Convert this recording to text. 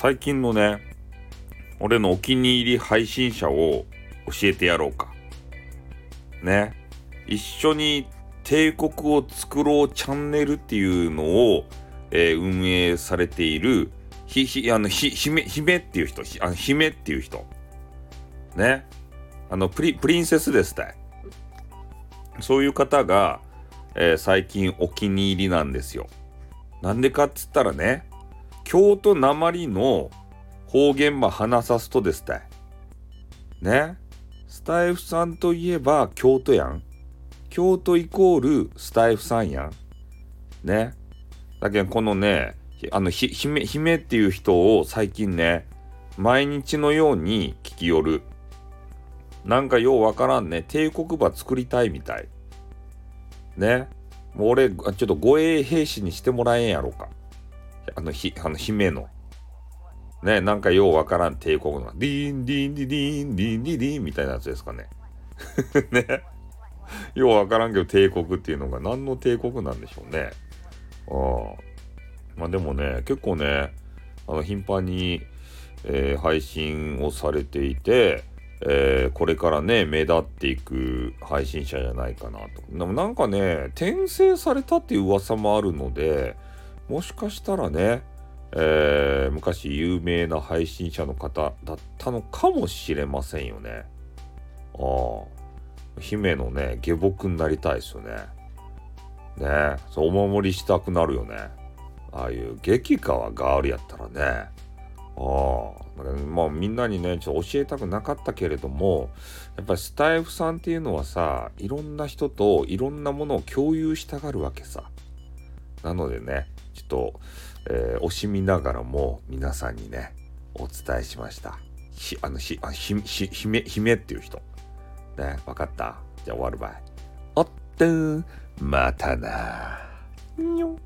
最近のね、俺のお気に入り配信者を教えてやろうか。ね。一緒に帝国を作ろうチャンネルっていうのを、えー、運営されている、ひ、ひ、あの、ひ、姫、姫っていう人、ひあの、姫っていう人。ね。あの、プリ、プリンセスですたい。そういう方が、えー、最近お気に入りなんですよ。なんでかっつったらね、京都なまりの方言ば話さすとですたい。ね。スタイフさんといえば京都やん。京都イコールスタイフさんやん。ね。だけどこのね、あの、ひ、姫、姫っていう人を最近ね、毎日のように聞き寄る。なんかようわからんね、帝国馬作りたいみたい。ね。もう俺、ちょっと護衛兵士にしてもらえんやろか。あの、ひ、あの、姫の。ね、なんかようわからん帝国の、ディーン、ディーン、ディーン、ディーン、ディーン、ディーンみたいなやつですかね。ね。ようわからんけど帝国っていうのが何の帝国なんでしょうね。あまあでもね、結構ね、あの、頻繁に、えー、配信をされていて、えー、これからね、目立っていく配信者じゃないかなと。でもなんかね、転生されたっていう噂もあるので、もしかしたらね、えー、昔有名な配信者の方だったのかもしれませんよね。ああ。姫のね、下僕になりたいですよね。ねそう、お守りしたくなるよね。ああいう激川ガールやったらね。ああ。まあみんなにね、ちょっと教えたくなかったけれども、やっぱりスタイフさんっていうのはさ、いろんな人といろんなものを共有したがるわけさ。なのでね、ちょっと、えー、惜しみながらも皆さんにね、お伝えしました。ひ、あの、ひ、あひ、ひ、姫、姫っていう人。ね、わかった？じゃあ終わるばい。おっと、またな。にょん。